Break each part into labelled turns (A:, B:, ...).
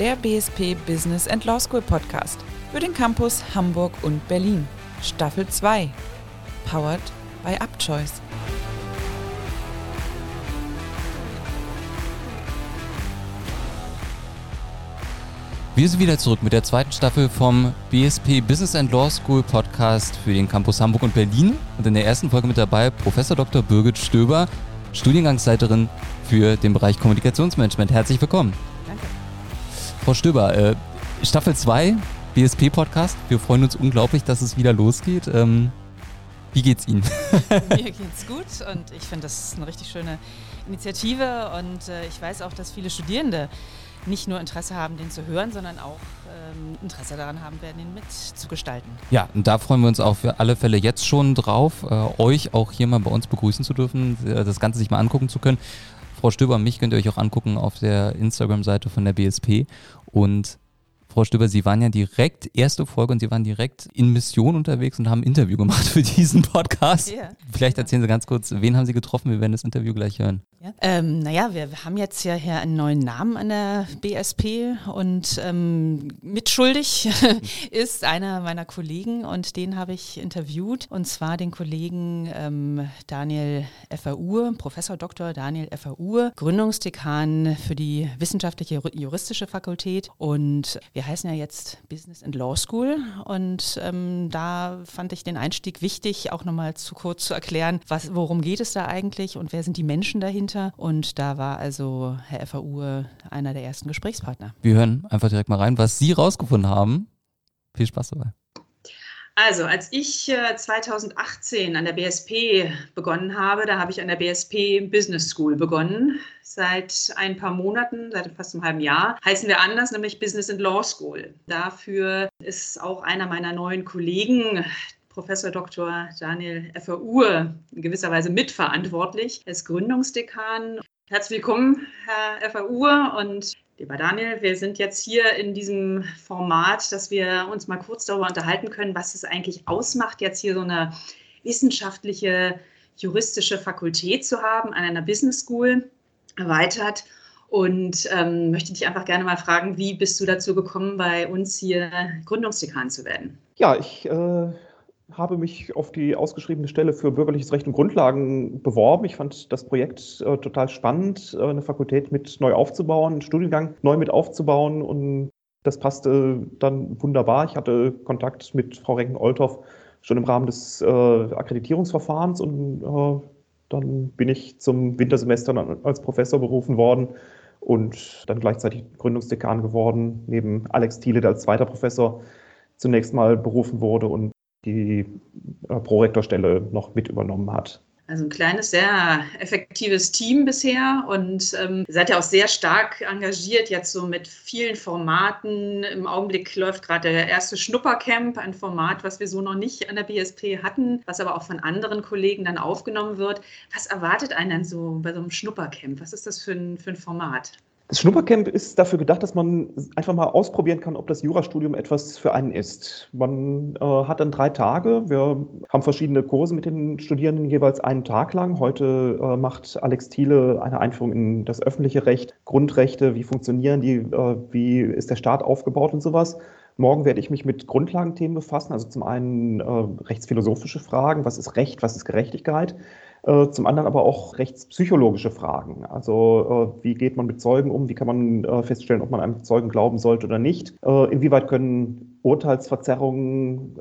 A: der BSP Business and Law School Podcast für den Campus Hamburg und Berlin. Staffel 2. Powered by UpChoice.
B: Wir sind wieder zurück mit der zweiten Staffel vom BSP Business and Law School Podcast für den Campus Hamburg und Berlin. Und in der ersten Folge mit dabei Professor Dr. Birgit Stöber, Studiengangsleiterin für den Bereich Kommunikationsmanagement. Herzlich willkommen. Frau Stöber, äh, Staffel 2 BSP Podcast. Wir freuen uns unglaublich, dass es wieder losgeht. Ähm, wie geht's Ihnen?
A: Mir geht's gut und ich finde, das ist eine richtig schöne Initiative und äh, ich weiß auch, dass viele Studierende nicht nur Interesse haben, den zu hören, sondern auch ähm, Interesse daran haben werden, ihn mitzugestalten.
B: Ja, und da freuen wir uns auch für alle Fälle jetzt schon drauf, äh, euch auch hier mal bei uns begrüßen zu dürfen, äh, das Ganze sich mal angucken zu können. Frau Stöber und mich könnt ihr euch auch angucken auf der Instagram-Seite von der BSP. Und Frau Stöber, Sie waren ja direkt, erste Folge, und Sie waren direkt in Mission unterwegs und haben ein Interview gemacht für diesen Podcast.
A: Ja.
B: Vielleicht erzählen Sie ganz kurz, wen haben Sie getroffen? Wir werden das Interview gleich hören.
A: Ja. Ähm, naja, wir haben jetzt ja hier einen neuen Namen an der BSP und ähm, mitschuldig ist einer meiner Kollegen und den habe ich interviewt und zwar den Kollegen ähm, Daniel Effer-Uhr, Professor Dr. Daniel Effer-Uhr, Gründungsdekan für die wissenschaftliche juristische Fakultät und wir heißen ja jetzt Business and Law School und ähm, da fand ich den Einstieg wichtig, auch nochmal zu kurz zu erklären, was, worum geht es da eigentlich und wer sind die Menschen dahinter und da war also Herr FAU einer der ersten Gesprächspartner.
B: Wir hören einfach direkt mal rein, was Sie rausgefunden haben. Viel Spaß dabei.
C: Also, als ich 2018 an der BSP begonnen habe, da habe ich an der BSP Business School begonnen. Seit ein paar Monaten, seit fast einem halben Jahr, heißen wir anders, nämlich Business and Law School. Dafür ist auch einer meiner neuen Kollegen, Professor Dr. Daniel Effer-Uhr in gewisser Weise mitverantwortlich. Er ist Gründungsdekan. Herzlich willkommen, Herr Effer-Uhr und lieber Daniel. Wir sind jetzt hier in diesem Format, dass wir uns mal kurz darüber unterhalten können, was es eigentlich ausmacht, jetzt hier so eine wissenschaftliche, juristische Fakultät zu haben an einer Business School erweitert. Und ähm, möchte dich einfach gerne mal fragen, wie bist du dazu gekommen, bei uns hier Gründungsdekan zu werden?
D: Ja, ich äh, habe mich auf die ausgeschriebene Stelle für bürgerliches Recht und Grundlagen beworben. Ich fand das Projekt äh, total spannend, äh, eine Fakultät mit neu aufzubauen, einen Studiengang neu mit aufzubauen und das passte dann wunderbar. Ich hatte Kontakt mit Frau Renken-Olthoff schon im Rahmen des äh, Akkreditierungsverfahrens und äh, dann bin ich zum Wintersemester als Professor berufen worden und dann gleichzeitig Gründungsdekan geworden, neben Alex Thiele, der als zweiter Professor zunächst mal berufen wurde und die äh, Prorektorstelle noch mit übernommen hat.
C: Also ein kleines, sehr effektives Team bisher und ähm, ihr seid ja auch sehr stark engagiert, jetzt so mit vielen Formaten. Im Augenblick läuft gerade der erste Schnuppercamp, ein Format, was wir so noch nicht an der BSP hatten, was aber auch von anderen Kollegen dann aufgenommen wird. Was erwartet einen denn so bei so einem Schnuppercamp? Was ist das für ein, für ein Format?
D: Das Schnuppercamp ist dafür gedacht, dass man einfach mal ausprobieren kann, ob das Jurastudium etwas für einen ist. Man äh, hat dann drei Tage. Wir haben verschiedene Kurse mit den Studierenden jeweils einen Tag lang. Heute äh, macht Alex Thiele eine Einführung in das öffentliche Recht, Grundrechte, wie funktionieren die, äh, wie ist der Staat aufgebaut und sowas. Morgen werde ich mich mit Grundlagenthemen befassen, also zum einen äh, rechtsphilosophische Fragen, was ist Recht, was ist Gerechtigkeit. Äh, zum anderen aber auch rechtspsychologische Fragen. Also äh, wie geht man mit Zeugen um? Wie kann man äh, feststellen, ob man einem Zeugen glauben sollte oder nicht? inwieweit können Urteilsverzerrungen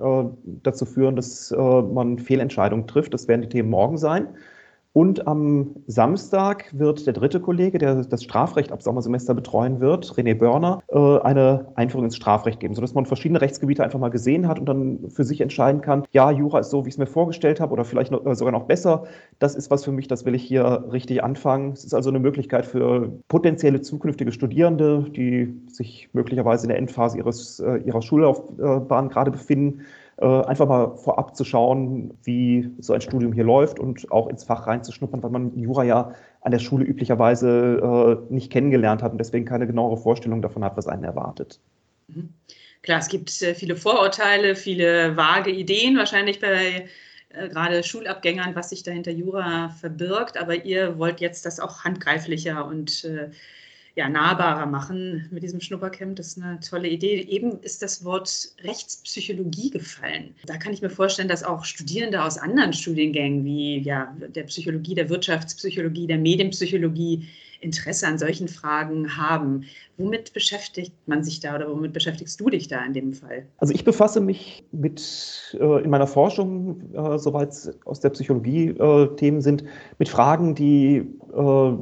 D: dazu führen, dass man Fehlentscheidungen trifft? Das werden die Themen morgen sein. Und am Samstag wird der dritte Kollege, der das Strafrecht ab Sommersemester betreuen wird, René Börner, äh, eine Einführung ins Strafrecht geben, sodass man verschiedene Rechtsgebiete einfach mal gesehen hat und dann für sich entscheiden kann, ja, Jura ist so, wie ich es mir vorgestellt habe oder vielleicht noch, äh, sogar noch besser. Das ist was für mich, das will ich hier richtig anfangen. Es ist also eine Möglichkeit für potenzielle zukünftige Studierende, die sich möglicherweise in der Endphase ihres, äh, ihrer Schullaufbahn gerade befinden, einfach mal vorab zu schauen, wie so ein Studium hier läuft und auch ins Fach reinzuschnuppern, weil man Jura ja an der Schule üblicherweise äh, nicht kennengelernt hat und deswegen keine genauere Vorstellung davon hat, was einen erwartet.
C: Mhm. Klar, es gibt äh, viele Vorurteile, viele vage Ideen, wahrscheinlich bei gerade Schulabgängern, was sich dahinter Jura verbirgt, aber ihr wollt jetzt das auch handgreiflicher und ja, nahbarer machen mit diesem Schnuppercamp. Das ist eine tolle Idee. Eben ist das Wort Rechtspsychologie gefallen. Da kann ich mir vorstellen, dass auch Studierende aus anderen Studiengängen wie ja, der Psychologie, der Wirtschaftspsychologie, der Medienpsychologie Interesse an solchen Fragen haben. Womit beschäftigt man sich da oder womit beschäftigst du dich da in dem Fall?
D: Also ich befasse mich mit äh, in meiner Forschung, äh, soweit es aus der Psychologie äh, Themen sind, mit Fragen, die äh,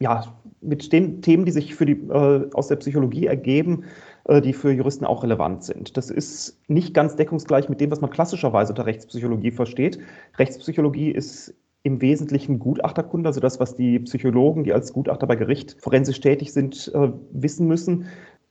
D: ja mit den Themen, die sich für die, äh, aus der Psychologie ergeben, äh, die für Juristen auch relevant sind. Das ist nicht ganz deckungsgleich mit dem, was man klassischerweise unter Rechtspsychologie versteht. Rechtspsychologie ist im Wesentlichen Gutachterkunde, also das, was die Psychologen, die als Gutachter bei Gericht forensisch tätig sind, äh, wissen müssen.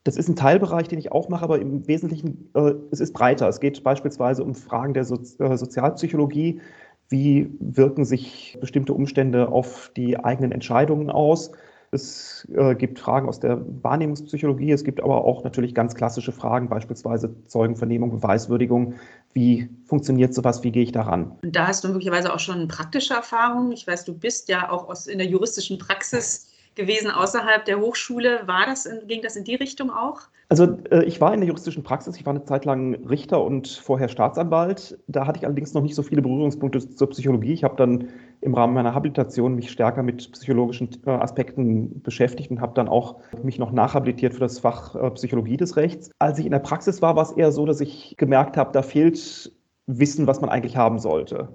D: Das ist ein Teilbereich, den ich auch mache, aber im Wesentlichen, äh, es ist breiter. Es geht beispielsweise um Fragen der so äh, Sozialpsychologie. Wie wirken sich bestimmte Umstände auf die eigenen Entscheidungen aus? Es äh, gibt Fragen aus der Wahrnehmungspsychologie, es gibt aber auch natürlich ganz klassische Fragen, beispielsweise Zeugenvernehmung, Beweiswürdigung, wie funktioniert sowas? Wie gehe ich daran?
C: Und da hast du möglicherweise auch schon praktische Erfahrungen. Ich weiß, du bist ja auch aus, in der juristischen Praxis gewesen außerhalb der Hochschule. War das in, ging das in die Richtung auch?
D: Also äh, ich war in der juristischen Praxis, ich war eine Zeit lang Richter und vorher Staatsanwalt. Da hatte ich allerdings noch nicht so viele Berührungspunkte zur Psychologie. Ich habe dann im Rahmen meiner Habilitation mich stärker mit psychologischen äh, Aspekten beschäftigt und habe dann auch mich noch nachhabilitiert für das Fach äh, Psychologie des Rechts. Als ich in der Praxis war, war es eher so, dass ich gemerkt habe, da fehlt Wissen, was man eigentlich haben sollte.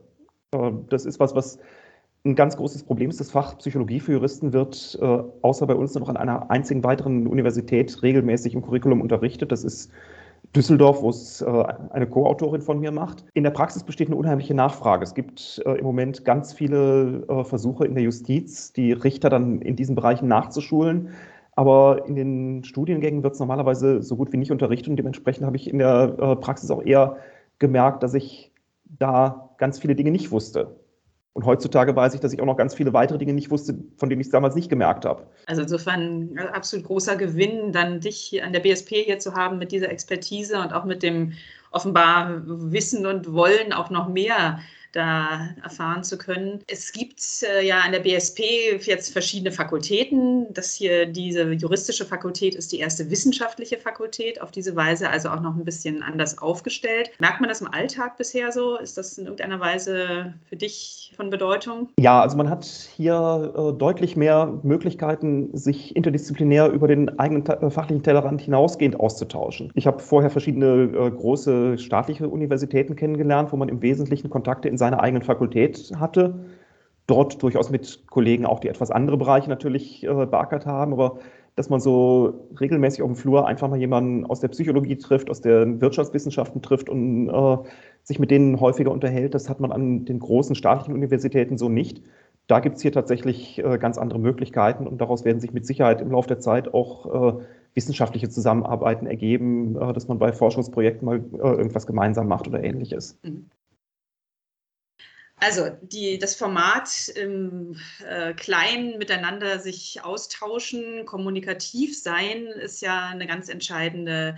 D: Äh, das ist was, was ein ganz großes Problem ist. Das Fach Psychologie für Juristen wird außer bei uns noch an einer einzigen weiteren Universität regelmäßig im Curriculum unterrichtet. Das ist Düsseldorf, wo es äh, eine Co-Autorin von mir macht. In der Praxis besteht eine unheimliche Nachfrage. Es gibt äh, im Moment ganz viele äh, Versuche in der Justiz, die Richter dann in diesen Bereichen nachzuschulen. Aber in den Studiengängen wird es normalerweise so gut wie nicht unterrichtet und dementsprechend habe ich in der Praxis auch eher gemerkt, dass ich da ganz viele Dinge nicht wusste. Und heutzutage weiß ich, dass ich auch noch ganz viele weitere Dinge nicht wusste, von denen ich es damals nicht gemerkt habe.
C: Also insofern äh, absolut großer Gewinn, dann dich hier an der BSP hier zu haben mit dieser Expertise und auch mit dem offenbar Wissen und Wollen auch noch mehr da erfahren zu können. Es gibt äh, ja an der BSP jetzt verschiedene Fakultäten. Das hier, diese juristische Fakultät ist die erste wissenschaftliche Fakultät, auf diese Weise also auch noch ein bisschen anders aufgestellt. Merkt man das im Alltag bisher so? Ist das in irgendeiner Weise für dich von Bedeutung?
D: Ja, also man hat hier äh, deutlich mehr Möglichkeiten, sich interdisziplinär über den eigenen äh, fachlichen Tellerrand hinausgehend auszutauschen. Ich habe vorher verschiedene äh, große staatliche Universitäten kennengelernt, wo man im Wesentlichen Kontakte in seiner eigenen Fakultät hatte. Dort durchaus mit Kollegen auch, die etwas andere Bereiche natürlich äh, beackert haben, aber dass man so regelmäßig auf dem Flur einfach mal jemanden aus der Psychologie trifft, aus den Wirtschaftswissenschaften trifft und äh, sich mit denen häufiger unterhält, das hat man an den großen staatlichen Universitäten so nicht. Da gibt es hier tatsächlich äh, ganz andere Möglichkeiten und daraus werden sich mit Sicherheit im Laufe der Zeit auch äh, wissenschaftliche Zusammenarbeiten ergeben, äh, dass man bei Forschungsprojekten mal äh, irgendwas gemeinsam macht oder ähnliches.
C: Also die, das Format im äh, Kleinen miteinander sich austauschen, kommunikativ sein, ist ja eine ganz entscheidende,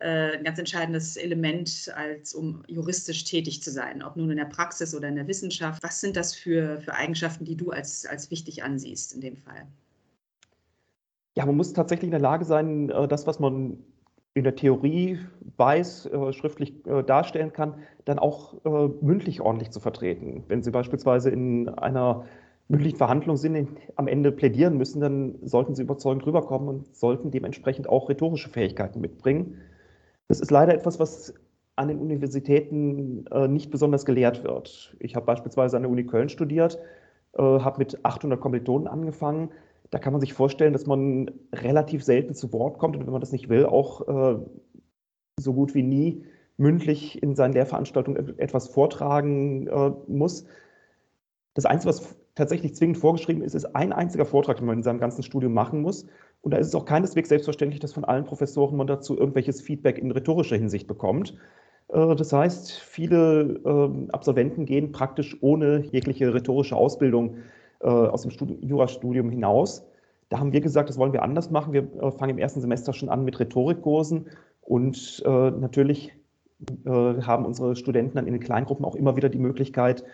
C: äh, ein ganz entscheidendes Element, als um juristisch tätig zu sein, ob nun in der Praxis oder in der Wissenschaft. Was sind das für, für Eigenschaften, die du als, als wichtig ansiehst in dem Fall?
D: Ja, man muss tatsächlich in der Lage sein, äh, das, was man in der Theorie weiß, äh, schriftlich äh, darstellen kann, dann auch äh, mündlich ordentlich zu vertreten. Wenn Sie beispielsweise in einer mündlichen Verhandlung sind, am Ende plädieren müssen, dann sollten Sie überzeugend rüberkommen und sollten dementsprechend auch rhetorische Fähigkeiten mitbringen. Das ist leider etwas, was an den Universitäten äh, nicht besonders gelehrt wird. Ich habe beispielsweise an der Uni Köln studiert, äh, habe mit 800 Kommilitonen angefangen da kann man sich vorstellen, dass man relativ selten zu Wort kommt und wenn man das nicht will, auch äh, so gut wie nie mündlich in seinen Lehrveranstaltungen etwas vortragen äh, muss. Das Einzige, was tatsächlich zwingend vorgeschrieben ist, ist ein einziger Vortrag, den man in seinem ganzen Studium machen muss. Und da ist es auch keineswegs selbstverständlich, dass von allen Professoren man dazu irgendwelches Feedback in rhetorischer Hinsicht bekommt. Äh, das heißt, viele ähm, Absolventen gehen praktisch ohne jegliche rhetorische Ausbildung äh, aus dem Jurastudium hinaus. Da haben wir gesagt, das wollen wir anders machen. Wir äh, fangen im ersten Semester schon an mit Rhetorikkursen und äh, natürlich haben unsere Studenten dann in den Kleingruppen auch immer wieder die Möglichkeit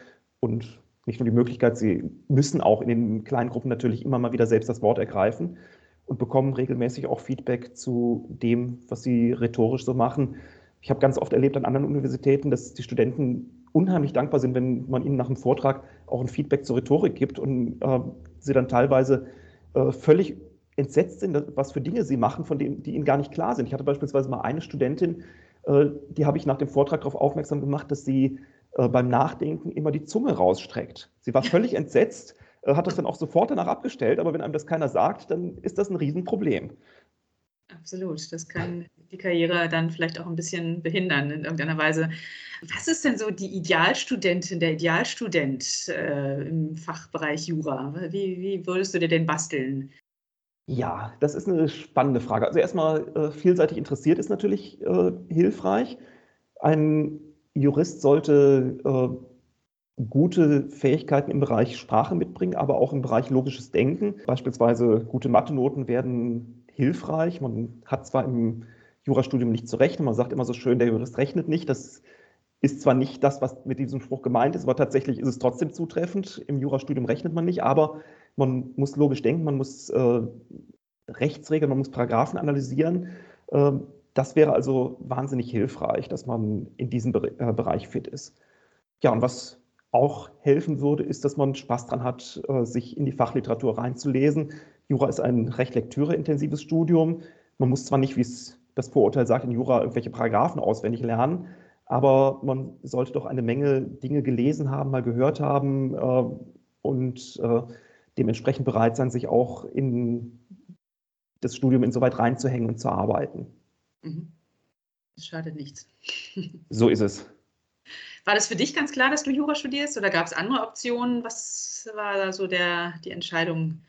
D: und nicht nur die Möglichkeit, sie müssen auch in den Kleingruppen natürlich immer mal wieder selbst das Wort ergreifen. und bekommen regelmäßig auch Feedback zu dem, was sie rhetorisch so machen. Ich habe ganz oft erlebt an anderen Universitäten, dass die Studenten unheimlich dankbar sind, wenn man ihnen nach dem Vortrag auch ein Feedback zur Rhetorik gibt und äh, sie dann teilweise äh, völlig entsetzt sind, was für Dinge sie machen, von denen die ihnen gar nicht klar sind. Ich hatte beispielsweise mal eine Studentin, äh, die habe ich nach dem Vortrag darauf aufmerksam gemacht, dass sie äh, beim Nachdenken immer die Zunge rausstreckt. Sie war völlig entsetzt, äh, hat das dann auch sofort danach abgestellt, aber wenn einem das keiner sagt, dann ist das ein Riesenproblem.
C: Absolut. Das kann die Karriere dann vielleicht auch ein bisschen behindern in irgendeiner Weise. Was ist denn so die Idealstudentin, der Idealstudent äh, im Fachbereich Jura? Wie, wie, würdest du dir denn basteln?
D: Ja, das ist eine spannende Frage. Also erstmal äh, vielseitig interessiert ist natürlich äh, hilfreich. Ein Jurist sollte äh, gute Fähigkeiten im Bereich Sprache mitbringen, aber auch im Bereich logisches Denken. Beispielsweise gute Mathe-Noten werden hilfreich. Man hat zwar im Jurastudium nicht zu rechnen, man sagt immer so schön, der Jurist rechnet nicht. Das ist zwar nicht das, was mit diesem Spruch gemeint ist, aber tatsächlich ist es trotzdem zutreffend. Im Jurastudium rechnet man nicht, aber man muss logisch denken, man muss äh, Rechtsregeln, man muss Paragraphen analysieren. Äh, das wäre also wahnsinnig hilfreich, dass man in diesem äh, Bereich fit ist. Ja, und was auch helfen würde, ist, dass man Spaß dran hat, äh, sich in die Fachliteratur reinzulesen. Jura ist ein recht lektüreintensives Studium. Man muss zwar nicht, wie es das Vorurteil sagt, in Jura irgendwelche Paragraphen auswendig lernen, aber man sollte doch eine Menge Dinge gelesen haben, mal gehört haben äh, und äh, dementsprechend bereit sein, sich auch in das Studium insoweit reinzuhängen und zu arbeiten.
C: Mhm. Das schadet nichts.
D: so ist es.
C: War das für dich ganz klar, dass du Jura studierst oder gab es andere Optionen? Was war da so der, die Entscheidung?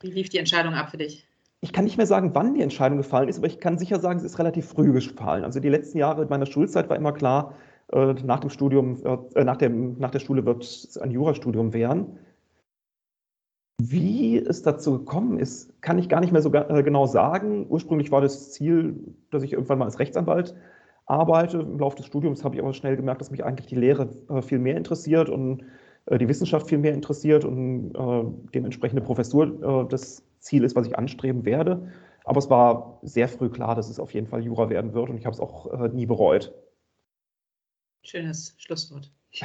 C: Wie lief die Entscheidung ab für dich?
D: Ich kann nicht mehr sagen, wann die Entscheidung gefallen ist, aber ich kann sicher sagen, sie ist relativ früh gefallen. Also die letzten Jahre meiner Schulzeit war immer klar, äh, nach dem Studium, äh, nach, dem, nach der Schule wird es ein Jurastudium werden. Wie es dazu gekommen ist, kann ich gar nicht mehr so äh, genau sagen. Ursprünglich war das Ziel, dass ich irgendwann mal als Rechtsanwalt arbeite. Im Laufe des Studiums habe ich aber schnell gemerkt, dass mich eigentlich die Lehre viel mehr interessiert und die Wissenschaft viel mehr interessiert und dementsprechend eine Professur das Ziel ist, was ich anstreben werde. Aber es war sehr früh klar, dass es auf jeden Fall Jura werden wird und ich habe es auch nie bereut.
C: Schönes Schlusswort.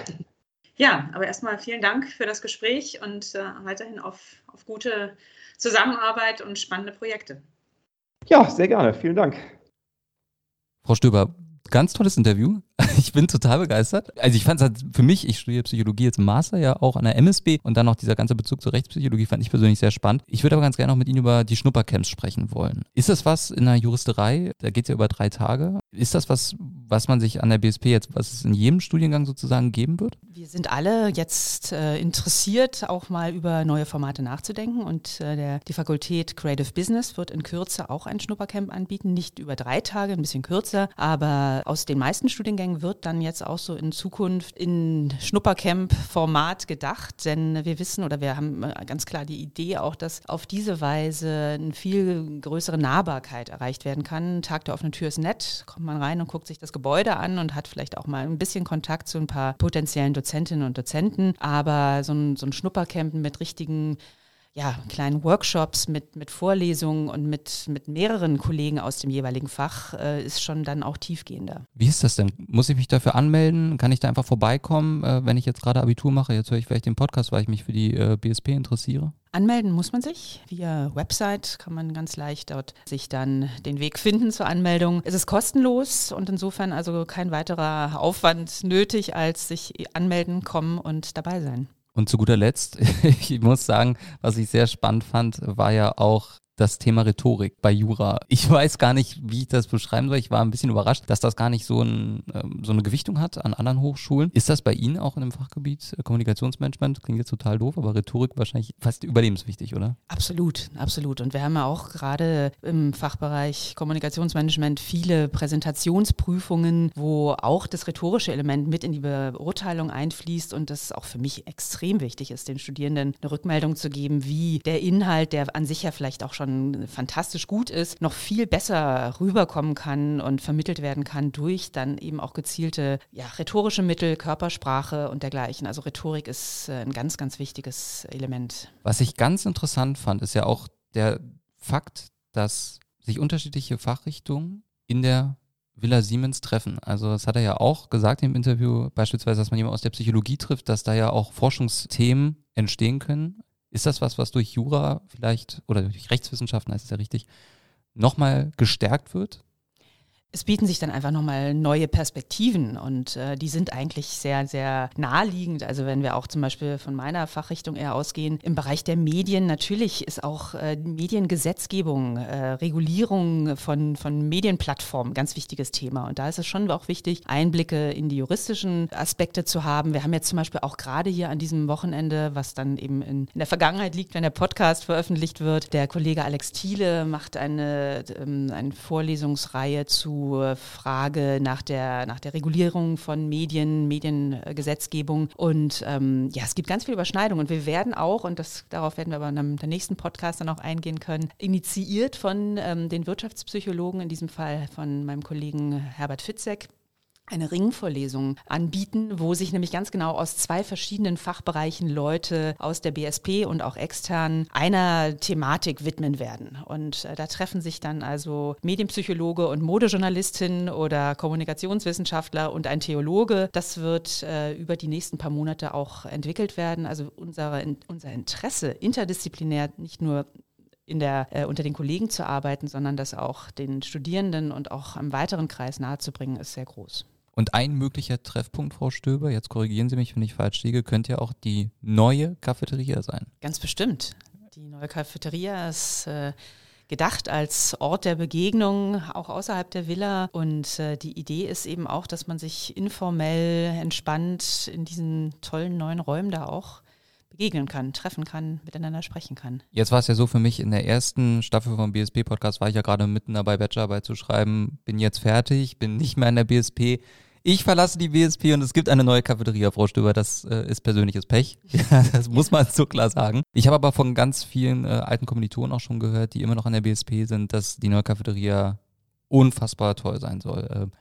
C: Ja, aber erstmal vielen Dank für das Gespräch und äh, weiterhin auf, auf gute Zusammenarbeit und spannende Projekte.
D: Ja, sehr gerne. Vielen Dank.
B: Frau Stöber, ganz tolles Interview. Ich bin total begeistert. Also ich fand es halt für mich, ich studiere Psychologie jetzt im Master, ja auch an der MSB und dann noch dieser ganze Bezug zur Rechtspsychologie fand ich persönlich sehr spannend. Ich würde aber ganz gerne noch mit Ihnen über die Schnuppercamps sprechen wollen. Ist das was in der Juristerei? Da geht es ja über drei Tage. Ist das was, was man sich an der BSP jetzt, was es in jedem Studiengang sozusagen geben wird?
A: Wir sind alle jetzt äh, interessiert, auch mal über neue Formate nachzudenken und äh, der, die Fakultät Creative Business wird in Kürze auch ein Schnuppercamp anbieten, nicht über drei Tage, ein bisschen kürzer, aber aus den meisten Studiengängen wird dann jetzt auch so in Zukunft in Schnuppercamp-Format gedacht, denn wir wissen oder wir haben äh, ganz klar die Idee auch, dass auf diese Weise eine viel größere Nahbarkeit erreicht werden kann. Tag der offenen Tür ist nett, kommt man rein und guckt sich das Gebäude an und hat vielleicht auch mal ein bisschen Kontakt zu ein paar potenziellen Dozentinnen und Dozenten. Aber so ein, so ein Schnuppercamp mit richtigen ja, kleinen Workshops mit, mit Vorlesungen und mit, mit mehreren Kollegen aus dem jeweiligen Fach äh, ist schon dann auch tiefgehender.
B: Wie ist das denn? Muss ich mich dafür anmelden? Kann ich da einfach vorbeikommen, äh, wenn ich jetzt gerade Abitur mache? Jetzt höre ich vielleicht den Podcast, weil ich mich für die äh, BSP interessiere.
A: Anmelden muss man sich. Via Website kann man ganz leicht dort sich dann den Weg finden zur Anmeldung. Es ist kostenlos und insofern also kein weiterer Aufwand nötig, als sich anmelden, kommen und dabei sein.
B: Und zu guter Letzt, ich muss sagen, was ich sehr spannend fand, war ja auch das Thema Rhetorik bei Jura. Ich weiß gar nicht, wie ich das beschreiben soll. Ich war ein bisschen überrascht, dass das gar nicht so, ein, ähm, so eine Gewichtung hat an anderen Hochschulen. Ist das bei Ihnen auch in dem Fachgebiet äh, Kommunikationsmanagement? Klingt jetzt total doof, aber Rhetorik wahrscheinlich fast überlebenswichtig, oder?
A: Absolut, absolut. Und wir haben ja auch gerade im Fachbereich Kommunikationsmanagement viele Präsentationsprüfungen, wo auch das rhetorische Element mit in die Beurteilung einfließt und das auch für mich extrem wichtig ist, den Studierenden eine Rückmeldung zu geben, wie der Inhalt, der an sich ja vielleicht auch schon schon fantastisch gut ist, noch viel besser rüberkommen kann und vermittelt werden kann durch dann eben auch gezielte ja, rhetorische Mittel, Körpersprache und dergleichen. Also Rhetorik ist äh, ein ganz, ganz wichtiges Element.
B: Was ich ganz interessant fand, ist ja auch der Fakt, dass sich unterschiedliche Fachrichtungen in der Villa Siemens treffen. Also das hat er ja auch gesagt im Interview, beispielsweise, dass man jemanden aus der Psychologie trifft, dass da ja auch Forschungsthemen entstehen können. Ist das was, was durch Jura vielleicht oder durch Rechtswissenschaften heißt es ja richtig, nochmal gestärkt wird?
A: Es bieten sich dann einfach nochmal neue Perspektiven und äh, die sind eigentlich sehr, sehr naheliegend. Also wenn wir auch zum Beispiel von meiner Fachrichtung eher ausgehen, im Bereich der Medien, natürlich ist auch äh, Mediengesetzgebung, äh, Regulierung von, von Medienplattformen ein ganz wichtiges Thema. Und da ist es schon auch wichtig, Einblicke in die juristischen Aspekte zu haben. Wir haben jetzt zum Beispiel auch gerade hier an diesem Wochenende, was dann eben in, in der Vergangenheit liegt, wenn der Podcast veröffentlicht wird, der Kollege Alex Thiele macht eine, ähm, eine Vorlesungsreihe zu Frage nach der, nach der Regulierung von Medien, Mediengesetzgebung. Und ähm, ja, es gibt ganz viel Überschneidung. Und wir werden auch, und das, darauf werden wir aber in einem, der nächsten Podcast dann auch eingehen können, initiiert von ähm, den Wirtschaftspsychologen, in diesem Fall von meinem Kollegen Herbert Fitzek, eine Ringvorlesung anbieten, wo sich nämlich ganz genau aus zwei verschiedenen Fachbereichen Leute aus der BSP und auch extern einer Thematik widmen werden. Und äh, da treffen sich dann also Medienpsychologe und Modejournalistin oder Kommunikationswissenschaftler und ein Theologe. Das wird äh, über die nächsten paar Monate auch entwickelt werden. Also unsere, unser Interesse interdisziplinär nicht nur in der, äh, unter den Kollegen zu arbeiten, sondern das auch den Studierenden und auch im weiteren Kreis nahezubringen, ist sehr groß.
B: Und ein möglicher Treffpunkt, Frau Stöber, jetzt korrigieren Sie mich, wenn ich falsch liege, könnte ja auch die neue Cafeteria sein.
A: Ganz bestimmt. Die neue Cafeteria ist äh, gedacht als Ort der Begegnung, auch außerhalb der Villa. Und äh, die Idee ist eben auch, dass man sich informell, entspannt in diesen tollen neuen Räumen da auch begegnen kann, treffen kann, miteinander sprechen kann.
B: Jetzt war es ja so für mich in der ersten Staffel vom BSP-Podcast, war ich ja gerade mitten dabei, Bachelorarbeit zu schreiben, bin jetzt fertig, bin nicht mehr in der BSP. Ich verlasse die BSP und es gibt eine neue Cafeteria, Frau Stöber. Das äh, ist persönliches Pech. Das muss man so klar sagen. Ich habe aber von ganz vielen äh, alten Kommilitonen auch schon gehört, die immer noch an der BSP sind, dass die neue Cafeteria unfassbar toll sein soll. Äh,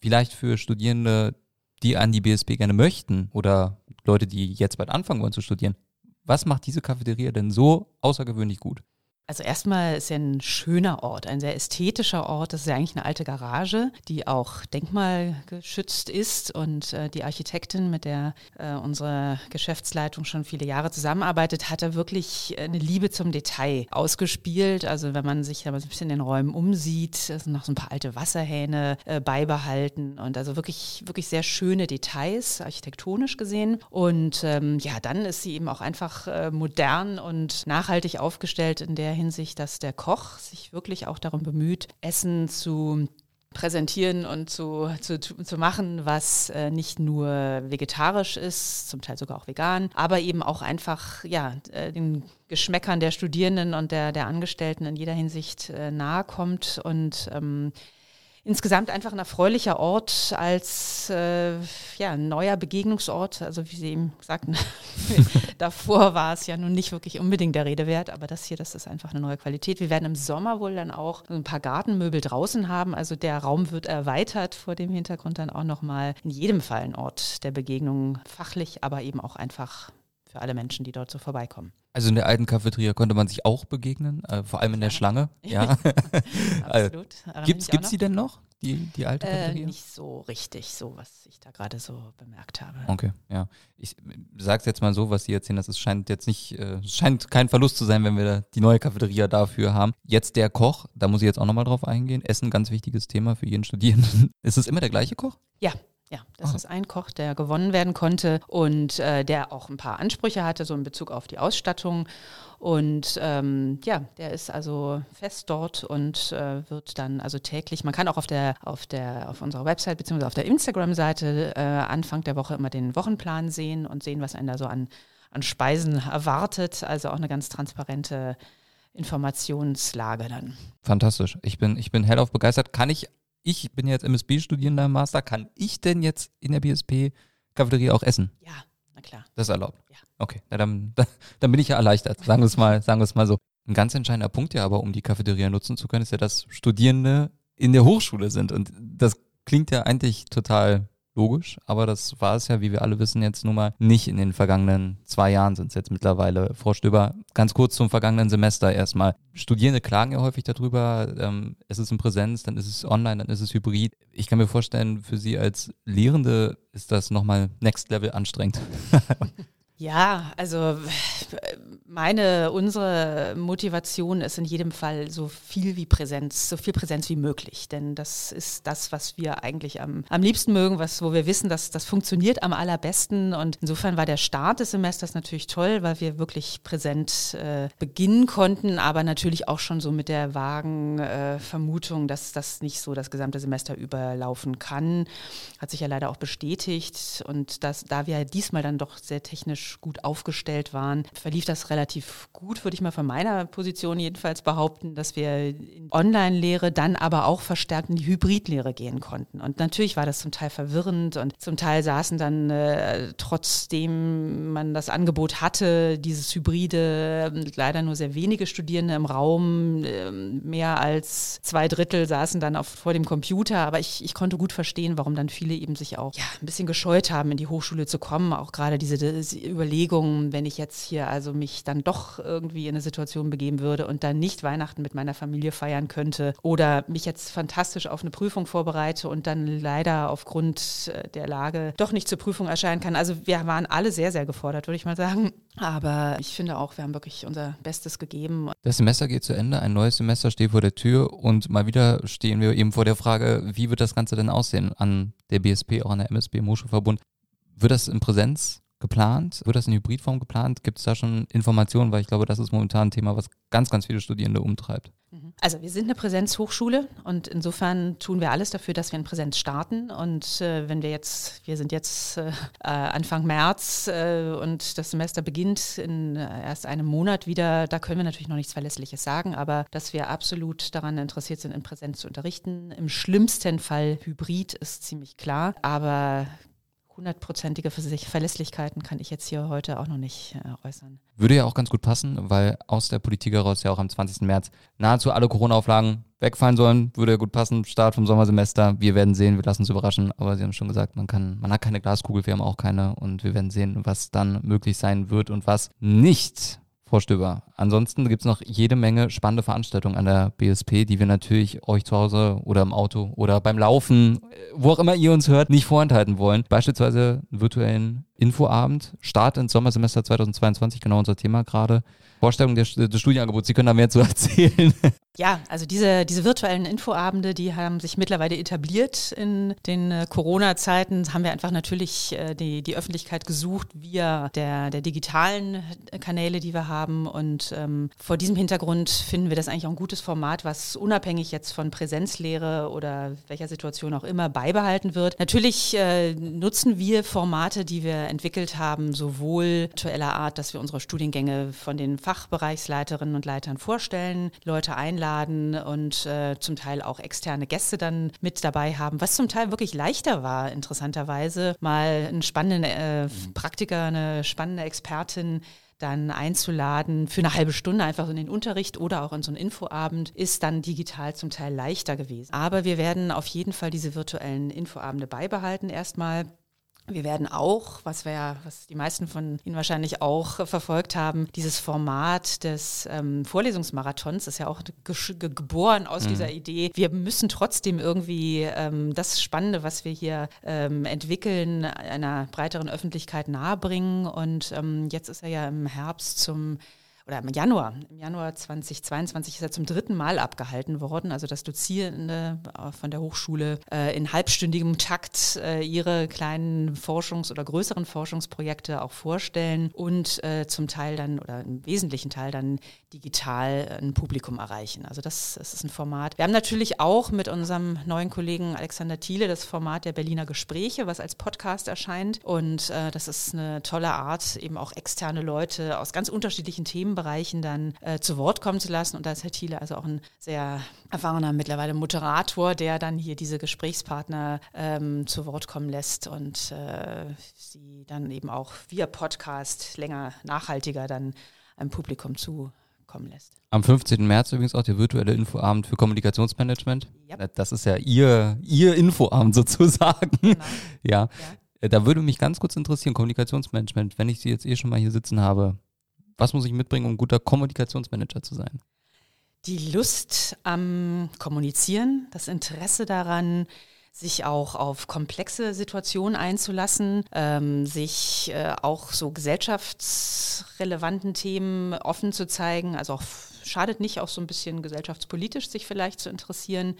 B: vielleicht für Studierende, die an die BSP gerne möchten oder Leute, die jetzt bald anfangen wollen zu studieren. Was macht diese Cafeteria denn so außergewöhnlich gut?
A: Also erstmal ist ja ein schöner Ort, ein sehr ästhetischer Ort. Das ist ja eigentlich eine alte Garage, die auch denkmalgeschützt ist. Und äh, die Architektin, mit der äh, unsere Geschäftsleitung schon viele Jahre zusammenarbeitet, hat da wirklich eine Liebe zum Detail ausgespielt. Also wenn man sich da mal so ein bisschen in den Räumen umsieht, sind noch so ein paar alte Wasserhähne äh, beibehalten und also wirklich, wirklich sehr schöne Details, architektonisch gesehen. Und ähm, ja, dann ist sie eben auch einfach äh, modern und nachhaltig aufgestellt in der Hinsicht, dass der Koch sich wirklich auch darum bemüht, Essen zu präsentieren und zu, zu, zu machen, was äh, nicht nur vegetarisch ist, zum Teil sogar auch vegan, aber eben auch einfach ja, äh, den Geschmäckern der Studierenden und der, der Angestellten in jeder Hinsicht äh, nahe kommt und ähm, insgesamt einfach ein erfreulicher Ort als äh, ja, neuer Begegnungsort. Also wie Sie eben sagten, davor war es ja nun nicht wirklich unbedingt der Rede wert, aber das hier, das ist einfach eine neue Qualität. Wir werden im Sommer wohl dann auch ein paar Gartenmöbel draußen haben. Also der Raum wird erweitert vor dem Hintergrund dann auch nochmal in jedem Fall ein Ort der Begegnung, fachlich, aber eben auch einfach für alle Menschen, die dort so vorbeikommen.
B: Also in der alten Cafeteria konnte man sich auch begegnen, äh, vor allem in der Schlange. Ja. Absolut. Gibt es sie denn noch, die, die alte
A: äh, Cafeteria? Äh, nicht so richtig, so was ich da gerade so bemerkt habe.
B: Okay, ja. Ich sage es jetzt mal so, was Sie erzählen, das ist, scheint jetzt nicht, äh, scheint kein Verlust zu sein, wenn wir die neue Cafeteria dafür haben. Jetzt der Koch, da muss ich jetzt auch nochmal drauf eingehen. Essen, ganz wichtiges Thema für jeden Studierenden. Ist es immer der gleiche Koch?
A: Ja, ja, das Aha. ist ein Koch, der gewonnen werden konnte und äh, der auch ein paar Ansprüche hatte, so in Bezug auf die Ausstattung. Und ähm, ja, der ist also fest dort und äh, wird dann also täglich, man kann auch auf der, auf der, auf unserer Website bzw. auf der Instagram-Seite äh, Anfang der Woche immer den Wochenplan sehen und sehen, was einen da so an, an Speisen erwartet. Also auch eine ganz transparente Informationslage dann.
B: Fantastisch. Ich bin, ich bin hellauf begeistert. Kann ich ich bin jetzt MSB-Studierender im Master, kann ich denn jetzt in der BSP-Cafeteria auch essen?
A: Ja, na klar.
B: Das ist erlaubt?
A: Ja.
B: Okay, na dann, dann bin ich ja erleichtert, sagen wir es mal, sagen wir es mal so. Ein ganz entscheidender Punkt ja aber, um die Cafeteria nutzen zu können, ist ja, dass Studierende in der Hochschule sind. Und das klingt ja eigentlich total logisch, aber das war es ja, wie wir alle wissen, jetzt nun mal nicht in den vergangenen zwei Jahren sind es jetzt mittlerweile. Frau Stöber, ganz kurz zum vergangenen Semester erstmal. Studierende klagen ja häufig darüber, ähm, es ist in Präsenz, dann ist es online, dann ist es hybrid. Ich kann mir vorstellen, für Sie als Lehrende ist das nochmal Next Level anstrengend.
A: Ja, also meine, unsere Motivation ist in jedem Fall so viel wie Präsenz, so viel Präsenz wie möglich. Denn das ist das, was wir eigentlich am, am liebsten mögen, was, wo wir wissen, dass das funktioniert am allerbesten. Und insofern war der Start des Semesters natürlich toll, weil wir wirklich präsent äh, beginnen konnten, aber natürlich auch schon so mit der vagen äh, Vermutung, dass das nicht so das gesamte Semester überlaufen kann. Hat sich ja leider auch bestätigt. Und das, da wir diesmal dann doch sehr technisch gut aufgestellt waren, verlief das relativ gut, würde ich mal von meiner Position jedenfalls behaupten, dass wir in Online-Lehre dann aber auch verstärkt in die Hybridlehre gehen konnten. Und natürlich war das zum Teil verwirrend und zum Teil saßen dann äh, trotzdem man das Angebot hatte, dieses Hybride, leider nur sehr wenige Studierende im Raum, äh, mehr als zwei Drittel saßen dann auf, vor dem Computer, aber ich, ich konnte gut verstehen, warum dann viele eben sich auch ja, ein bisschen gescheut haben, in die Hochschule zu kommen, auch gerade diese, diese Überlegungen, wenn ich jetzt hier also mich dann doch irgendwie in eine Situation begeben würde und dann nicht Weihnachten mit meiner Familie feiern könnte oder mich jetzt fantastisch auf eine Prüfung vorbereite und dann leider aufgrund äh, der Lage doch nicht zur Prüfung erscheinen kann. Also wir waren alle sehr, sehr gefordert, würde ich mal sagen. Aber ich finde auch, wir haben wirklich unser Bestes gegeben.
B: Das Semester geht zu Ende, ein neues Semester steht vor der Tür und mal wieder stehen wir eben vor der Frage, wie wird das Ganze denn aussehen an der BSP, auch an der MSB im Hochschulverbund? Wird das in Präsenz geplant? Wird das in Hybridform geplant? Gibt es da schon Informationen? Weil ich glaube, das ist momentan ein Thema, was ganz, ganz viele Studierende umtreibt.
A: Mhm. Also wir sind eine Präsenzhochschule und insofern tun wir alles dafür, dass wir in Präsenz starten. Und äh, wenn wir jetzt, wir sind jetzt äh, Anfang März äh, und das Semester beginnt in äh, erst einem Monat wieder, da können wir natürlich noch nichts Verlässliches sagen, aber dass wir absolut daran interessiert sind, in Präsenz zu unterrichten. Im schlimmsten Fall Hybrid ist ziemlich klar, aber hundertprozentige Verlässlichkeiten kann ich jetzt hier heute auch noch nicht äh, äußern.
B: Würde ja auch ganz gut passen, weil aus der Politik heraus ja auch am 20. März nahezu alle Corona-Auflagen wegfallen sollen. Würde ja gut passen. Start vom Sommersemester. Wir werden sehen, wir lassen uns überraschen. Aber Sie haben schon gesagt, man kann, man hat keine Glaskugel, wir haben auch keine. Und wir werden sehen, was dann möglich sein wird und was nicht. Frau Stöber. Ansonsten gibt es noch jede Menge spannende Veranstaltungen an der BSP, die wir natürlich euch zu Hause oder im Auto oder beim Laufen, wo auch immer ihr uns hört, nicht vorenthalten wollen. Beispielsweise einen virtuellen Infoabend, Start ins Sommersemester 2022, genau unser Thema gerade. Vorstellung des, des Studienangebots. Sie können da mehr zu erzählen.
A: Ja, also diese, diese virtuellen Infoabende, die haben sich mittlerweile etabliert in den äh, Corona-Zeiten. Haben wir einfach natürlich äh, die, die Öffentlichkeit gesucht via der, der digitalen Kanäle, die wir haben. Und ähm, vor diesem Hintergrund finden wir das eigentlich auch ein gutes Format, was unabhängig jetzt von Präsenzlehre oder welcher Situation auch immer beibehalten wird. Natürlich äh, nutzen wir Formate, die wir entwickelt haben, sowohl virtueller Art, dass wir unsere Studiengänge von den Fach Fachbereichsleiterinnen und Leitern vorstellen, Leute einladen und äh, zum Teil auch externe Gäste dann mit dabei haben, was zum Teil wirklich leichter war, interessanterweise, mal einen spannenden äh, Praktiker, eine spannende Expertin dann einzuladen für eine halbe Stunde einfach in den Unterricht oder auch in so einen Infoabend, ist dann digital zum Teil leichter gewesen. Aber wir werden auf jeden Fall diese virtuellen Infoabende beibehalten erstmal. Wir werden auch, was wir, was die meisten von Ihnen wahrscheinlich auch verfolgt haben, dieses Format des ähm, Vorlesungsmarathons ist ja auch ge geboren aus mhm. dieser Idee. Wir müssen trotzdem irgendwie ähm, das Spannende, was wir hier ähm, entwickeln, einer breiteren Öffentlichkeit nahebringen. Und ähm, jetzt ist er ja im Herbst zum oder im Januar, im Januar 2022 ist er zum dritten Mal abgehalten worden. Also dass Dozierende äh, von der Hochschule äh, in halbstündigem Takt äh, ihre kleinen Forschungs- oder größeren Forschungsprojekte auch vorstellen und äh, zum Teil dann oder im wesentlichen Teil dann digital ein Publikum erreichen. Also das, das ist ein Format. Wir haben natürlich auch mit unserem neuen Kollegen Alexander Thiele das Format der Berliner Gespräche, was als Podcast erscheint. Und äh, das ist eine tolle Art, eben auch externe Leute aus ganz unterschiedlichen Themenbereichen dann äh, zu Wort kommen zu lassen. Und da ist Herr Thiele also auch ein sehr erfahrener mittlerweile Moderator, der dann hier diese Gesprächspartner ähm, zu Wort kommen lässt und äh, sie dann eben auch via Podcast länger nachhaltiger dann einem Publikum zu kommen lässt.
B: Am 15. März übrigens auch der virtuelle Infoabend für Kommunikationsmanagement.
A: Yep.
B: Das ist ja Ihr, Ihr Infoabend sozusagen.
A: Genau.
B: Ja. Äh, Da würde mich ganz kurz interessieren, Kommunikationsmanagement, wenn ich Sie jetzt eh schon mal hier sitzen habe, was muss ich mitbringen, um guter Kommunikationsmanager zu sein?
A: Die Lust am Kommunizieren, das Interesse daran, sich auch auf komplexe Situationen einzulassen, ähm, sich äh, auch so gesellschaftsrelevanten Themen offen zu zeigen. Also auch schadet nicht, auch so ein bisschen gesellschaftspolitisch sich vielleicht zu interessieren.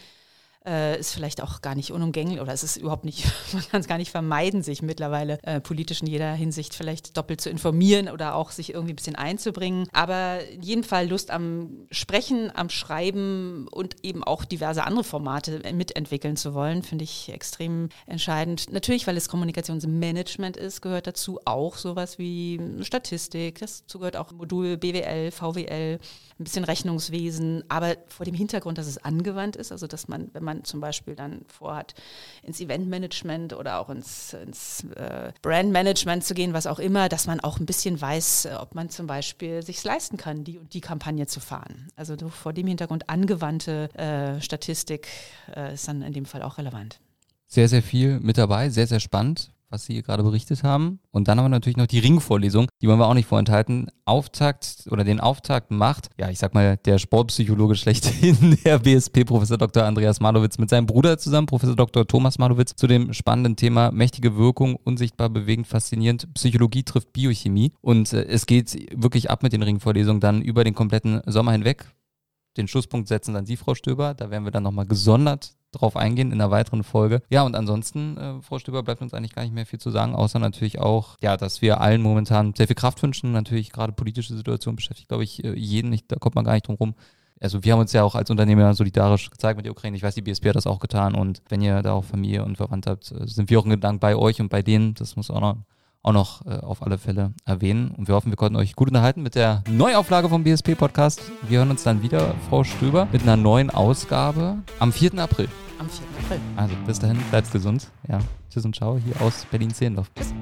A: Äh, ist vielleicht auch gar nicht unumgänglich oder es ist überhaupt nicht, man kann es gar nicht vermeiden, sich mittlerweile äh, politisch in jeder Hinsicht vielleicht doppelt zu informieren oder auch sich irgendwie ein bisschen einzubringen. Aber in jedem Fall Lust am Sprechen, am Schreiben und eben auch diverse andere Formate mitentwickeln zu wollen, finde ich extrem entscheidend. Natürlich, weil es Kommunikationsmanagement ist, gehört dazu auch sowas wie Statistik, dazu gehört auch Modul BWL, VWL, ein bisschen Rechnungswesen, aber vor dem Hintergrund, dass es angewandt ist, also dass man, wenn man zum Beispiel dann vorhat, ins Eventmanagement oder auch ins, ins äh, Brandmanagement zu gehen, was auch immer, dass man auch ein bisschen weiß, äh, ob man zum Beispiel sich leisten kann, die und die Kampagne zu fahren. Also so vor dem Hintergrund angewandte äh, Statistik äh, ist dann in dem Fall auch relevant.
B: Sehr, sehr viel mit dabei, sehr, sehr spannend, was Sie hier gerade berichtet haben. Und dann haben wir natürlich noch die Ringvorlesung, die wollen wir auch nicht vorenthalten. Auftakt oder den Auftakt macht, ja, ich sag mal, der Sportpsychologe schlechthin, der BSP, Professor Dr. Andreas Malowitz, mit seinem Bruder zusammen, Professor Dr. Thomas Malowitz, zu dem spannenden Thema mächtige Wirkung, unsichtbar, bewegend, faszinierend. Psychologie trifft Biochemie. Und äh, es geht wirklich ab mit den Ringvorlesungen dann über den kompletten Sommer hinweg. Den Schlusspunkt setzen dann Sie, Frau Stöber. Da werden wir dann nochmal gesondert drauf eingehen in einer weiteren Folge. Ja, und ansonsten, äh, Frau Stöber, bleibt uns eigentlich gar nicht mehr viel zu sagen, außer natürlich auch, ja, dass wir allen momentan sehr viel Kraft wünschen. Natürlich gerade politische Situation beschäftigt, glaube ich, äh, jeden. Ich, da kommt man gar nicht drum rum. Also wir haben uns ja auch als Unternehmer solidarisch gezeigt mit der Ukraine. Ich weiß, die BSP hat das auch getan. Und wenn ihr da auch Familie und Verwandt habt, äh, sind wir auch in Gedanken bei euch und bei denen. Das muss auch noch auch noch äh, auf alle Fälle erwähnen. Und wir hoffen, wir konnten euch gut unterhalten mit der Neuauflage vom BSP Podcast. Wir hören uns dann wieder, Frau Stöber, mit einer neuen Ausgabe am 4. April.
A: Am 4. April.
B: Also bis dahin, bleibt gesund. Ja, tschüss und ciao hier aus Berlin-Zehlendorf.
A: Tschüss.